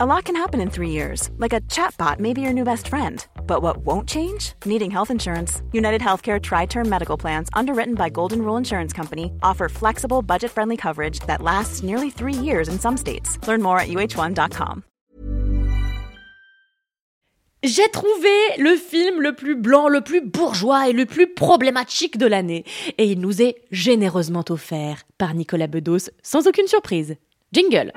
A lot can happen in three years, like a chatbot may be your new best friend. But what won't change? Needing health insurance. United Healthcare Tri Term Medical Plans, underwritten by Golden Rule Insurance Company, offer flexible, budget friendly coverage that lasts nearly three years in some states. Learn more at uh1.com. J'ai trouvé le film le plus blanc, le plus bourgeois et le plus problématique de l'année. Et il nous est généreusement offert par Nicolas Bedos, sans aucune surprise. Jingle!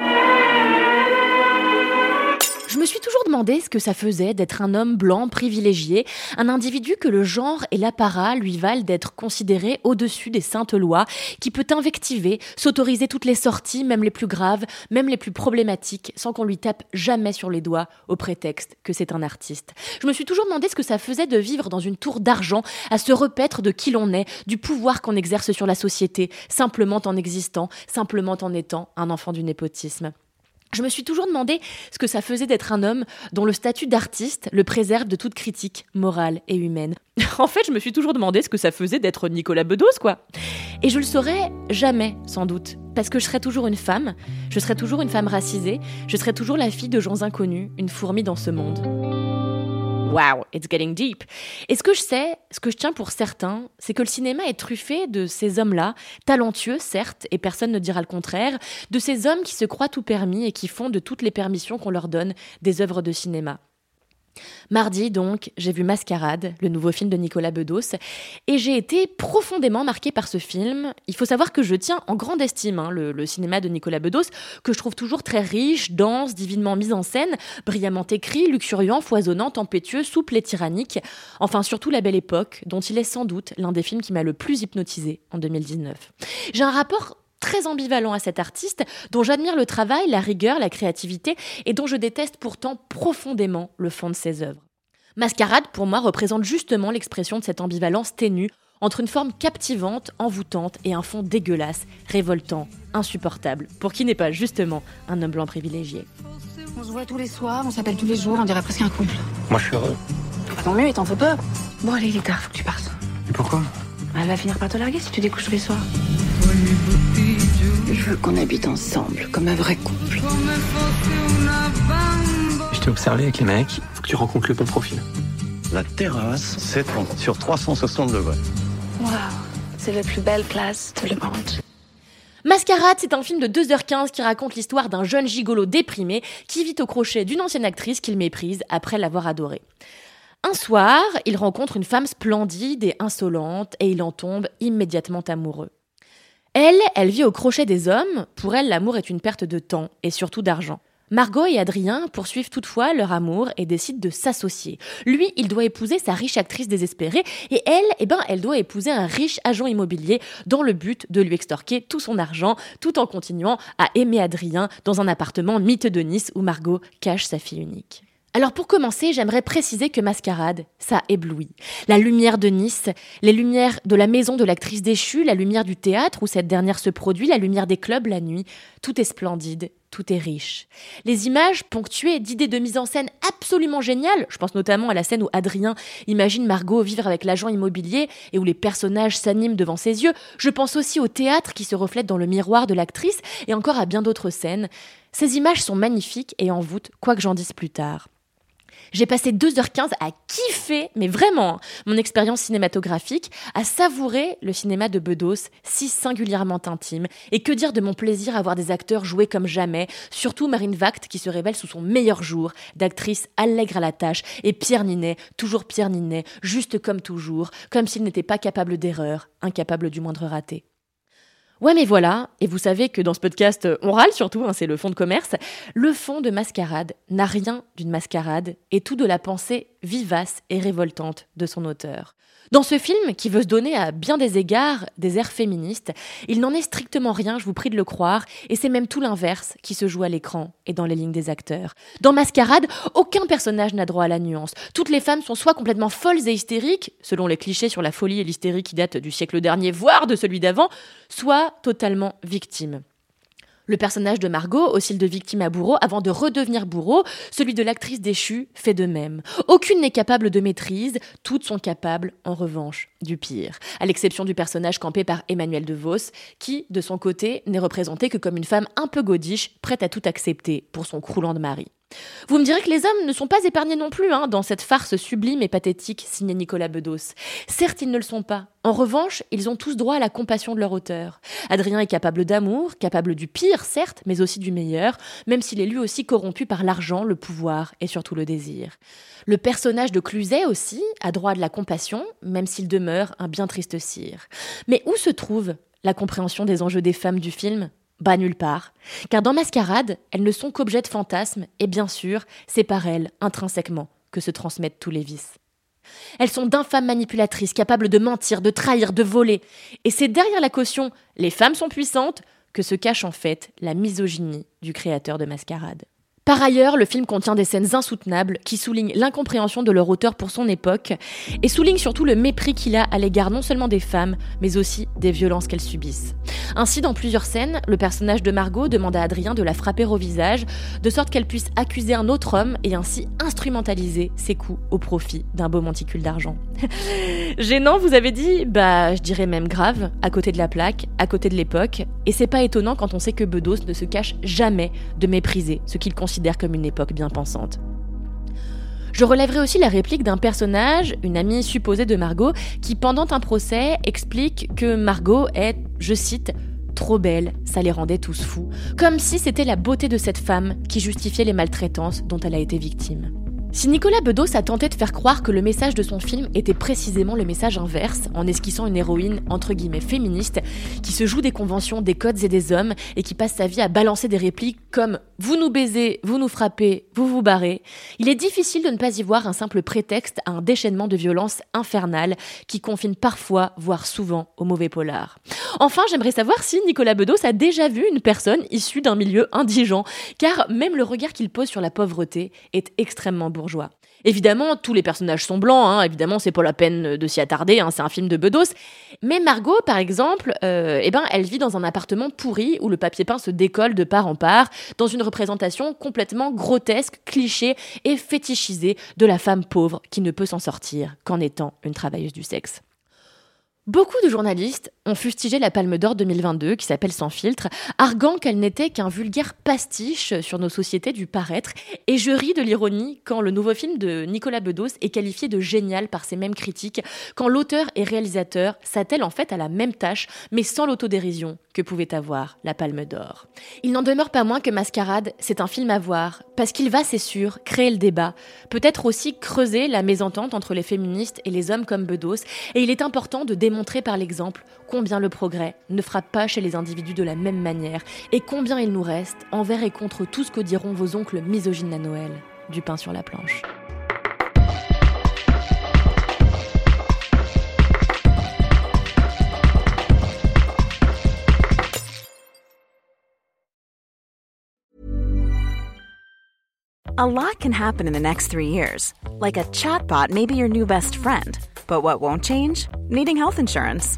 Je me suis toujours demandé ce que ça faisait d'être un homme blanc privilégié, un individu que le genre et l'apparat lui valent d'être considéré au-dessus des saintes lois, qui peut invectiver, s'autoriser toutes les sorties, même les plus graves, même les plus problématiques, sans qu'on lui tape jamais sur les doigts au prétexte que c'est un artiste. Je me suis toujours demandé ce que ça faisait de vivre dans une tour d'argent, à se repaître de qui l'on est, du pouvoir qu'on exerce sur la société, simplement en existant, simplement en étant un enfant du népotisme. Je me suis toujours demandé ce que ça faisait d'être un homme dont le statut d'artiste le préserve de toute critique morale et humaine. en fait, je me suis toujours demandé ce que ça faisait d'être Nicolas Bedos, quoi. Et je le saurais jamais, sans doute, parce que je serais toujours une femme, je serais toujours une femme racisée, je serais toujours la fille de gens inconnus, une fourmi dans ce monde. Wow, it's getting deep. Et ce que je sais, ce que je tiens pour certains, c'est que le cinéma est truffé de ces hommes-là, talentueux certes, et personne ne dira le contraire, de ces hommes qui se croient tout permis et qui font de toutes les permissions qu'on leur donne des œuvres de cinéma. Mardi, donc, j'ai vu Mascarade, le nouveau film de Nicolas Bedos, et j'ai été profondément marquée par ce film. Il faut savoir que je tiens en grande estime hein, le, cinéma de Nicolas Bedos, que je trouve toujours très riche, dense, divinement mis en scène, brillamment écrit, luxuriant, foisonnant, tempétueux, souple et tyrannique. Enfin, surtout La Belle Époque, dont il est sans doute l'un des films qui m'a le plus hypnotisé en 2019. J'ai un rapport très ambivalent à cet artiste, dont j'admire le travail, la rigueur, la créativité, et dont je déteste pourtant profondément le fond de ses œuvres. Mascarade, pour moi, représente justement l'expression de cette ambivalence ténue entre une forme captivante, envoûtante et un fond dégueulasse, révoltant, insupportable, pour qui n'est pas justement un homme blanc privilégié. On se voit tous les soirs, on s'appelle tous les jours, on dirait presque un couple. Moi je suis heureux. Bah, tant mieux, il t'en faut pas. Bon allez, il est tard, faut que tu partes. Et pourquoi? Elle va finir par te larguer si tu découches tous les soirs. Je veux qu'on habite ensemble, comme un vrai couple. Je t'ai observé avec les mecs, faut que tu rencontres le bon profil. La terrasse s'étend sur 360 degrés. Waouh, c'est la plus belle place de le monde. Mascarade, c'est un film de 2h15 qui raconte l'histoire d'un jeune gigolo déprimé qui vit au crochet d'une ancienne actrice qu'il méprise après l'avoir adorée. Un soir, il rencontre une femme splendide et insolente et il en tombe immédiatement amoureux. Elle, elle vit au crochet des hommes. Pour elle, l'amour est une perte de temps et surtout d'argent. Margot et Adrien poursuivent toutefois leur amour et décident de s'associer. Lui, il doit épouser sa riche actrice désespérée et elle, eh ben, elle doit épouser un riche agent immobilier dans le but de lui extorquer tout son argent tout en continuant à aimer Adrien dans un appartement mythe de Nice où Margot cache sa fille unique. Alors pour commencer, j'aimerais préciser que Mascarade, ça éblouit. La lumière de Nice, les lumières de la maison de l'actrice déchue, la lumière du théâtre où cette dernière se produit, la lumière des clubs la nuit, tout est splendide, tout est riche. Les images ponctuées d'idées de mise en scène absolument géniales, je pense notamment à la scène où Adrien imagine Margot vivre avec l'agent immobilier et où les personnages s'animent devant ses yeux, je pense aussi au théâtre qui se reflète dans le miroir de l'actrice et encore à bien d'autres scènes. Ces images sont magnifiques et envoûtent quoi que j'en dise plus tard. J'ai passé 2h15 à kiffer, mais vraiment, mon expérience cinématographique, à savourer le cinéma de Bedos, si singulièrement intime. Et que dire de mon plaisir à voir des acteurs jouer comme jamais, surtout Marine Vact qui se révèle sous son meilleur jour, d'actrice allègre à la tâche, et Pierre Ninet, toujours Pierre Ninet, juste comme toujours, comme s'il n'était pas capable d'erreur, incapable du moindre raté. Ouais, mais voilà, et vous savez que dans ce podcast, on râle surtout, hein, c'est le fond de commerce. Le fond de mascarade n'a rien d'une mascarade et tout de la pensée vivace et révoltante de son auteur. Dans ce film, qui veut se donner à bien des égards des airs féministes, il n'en est strictement rien, je vous prie de le croire, et c'est même tout l'inverse qui se joue à l'écran et dans les lignes des acteurs. Dans Mascarade, aucun personnage n'a droit à la nuance. Toutes les femmes sont soit complètement folles et hystériques, selon les clichés sur la folie et l'hystérie qui datent du siècle dernier, voire de celui d'avant, soit totalement victimes. Le personnage de Margot oscille de victime à bourreau avant de redevenir bourreau, celui de l'actrice déchue fait de même. Aucune n'est capable de maîtrise, toutes sont capables, en revanche, du pire. À l'exception du personnage campé par Emmanuel de Vos, qui, de son côté, n'est représenté que comme une femme un peu godiche, prête à tout accepter pour son croulant de mari. Vous me direz que les hommes ne sont pas épargnés non plus hein, dans cette farce sublime et pathétique signée Nicolas Bedos. Certes, ils ne le sont pas. En revanche, ils ont tous droit à la compassion de leur auteur. Adrien est capable d'amour, capable du pire, certes, mais aussi du meilleur, même s'il est lui aussi corrompu par l'argent, le pouvoir et surtout le désir. Le personnage de Cluzet aussi a droit à de la compassion, même s'il demeure un bien triste cire. Mais où se trouve la compréhension des enjeux des femmes du film? Bah nulle part. Car dans Mascarade, elles ne sont qu'objets de fantasmes, et bien sûr, c'est par elles, intrinsèquement, que se transmettent tous les vices. Elles sont d'infâmes manipulatrices, capables de mentir, de trahir, de voler. Et c'est derrière la caution les femmes sont puissantes que se cache en fait la misogynie du créateur de Mascarade. Par ailleurs, le film contient des scènes insoutenables qui soulignent l'incompréhension de leur auteur pour son époque et soulignent surtout le mépris qu'il a à l'égard non seulement des femmes, mais aussi des violences qu'elles subissent. Ainsi, dans plusieurs scènes, le personnage de Margot demande à Adrien de la frapper au visage, de sorte qu'elle puisse accuser un autre homme et ainsi instrumentaliser ses coups au profit d'un beau monticule d'argent. Gênant, vous avez dit Bah, je dirais même grave, à côté de la plaque, à côté de l'époque, et c'est pas étonnant quand on sait que Bedos ne se cache jamais de mépriser ce qu'il considère comme une époque bien pensante. Je relèverai aussi la réplique d'un personnage, une amie supposée de Margot, qui pendant un procès explique que Margot est, je cite, trop belle, ça les rendait tous fous, comme si c'était la beauté de cette femme qui justifiait les maltraitances dont elle a été victime. Si Nicolas Bedos a tenté de faire croire que le message de son film était précisément le message inverse, en esquissant une héroïne entre guillemets féministe, qui se joue des conventions, des codes et des hommes, et qui passe sa vie à balancer des répliques comme vous nous baisez, vous nous frappez, vous vous barrez, il est difficile de ne pas y voir un simple prétexte à un déchaînement de violence infernale qui confine parfois, voire souvent, au mauvais polar. Enfin, j'aimerais savoir si Nicolas Bedos a déjà vu une personne issue d'un milieu indigent, car même le regard qu'il pose sur la pauvreté est extrêmement beau Évidemment, tous les personnages sont blancs, hein, évidemment, c'est pas la peine de s'y attarder, hein, c'est un film de Bedos. Mais Margot, par exemple, euh, eh ben, elle vit dans un appartement pourri où le papier peint se décolle de part en part, dans une représentation complètement grotesque, cliché et fétichisée de la femme pauvre qui ne peut s'en sortir qu'en étant une travailleuse du sexe. Beaucoup de journalistes ont fustigé la Palme d'Or 2022, qui s'appelle Sans filtre, arguant qu'elle n'était qu'un vulgaire pastiche sur nos sociétés du paraître, et je ris de l'ironie quand le nouveau film de Nicolas Bedos est qualifié de génial par ces mêmes critiques, quand l'auteur et réalisateur s'attellent en fait à la même tâche, mais sans l'autodérision que pouvait avoir la Palme d'Or. Il n'en demeure pas moins que Mascarade, c'est un film à voir, parce qu'il va, c'est sûr, créer le débat, peut-être aussi creuser la mésentente entre les féministes et les hommes comme Bedos, et il est important de démontrer par l'exemple combien le progrès ne frappe pas chez les individus de la même manière, et combien il nous reste, envers et contre tout ce que diront vos oncles misogynes à Noël, du pain sur la planche. A lot can happen in the next three years. Like a chatbot may be your new best friend. But what won't change? Needing health insurance.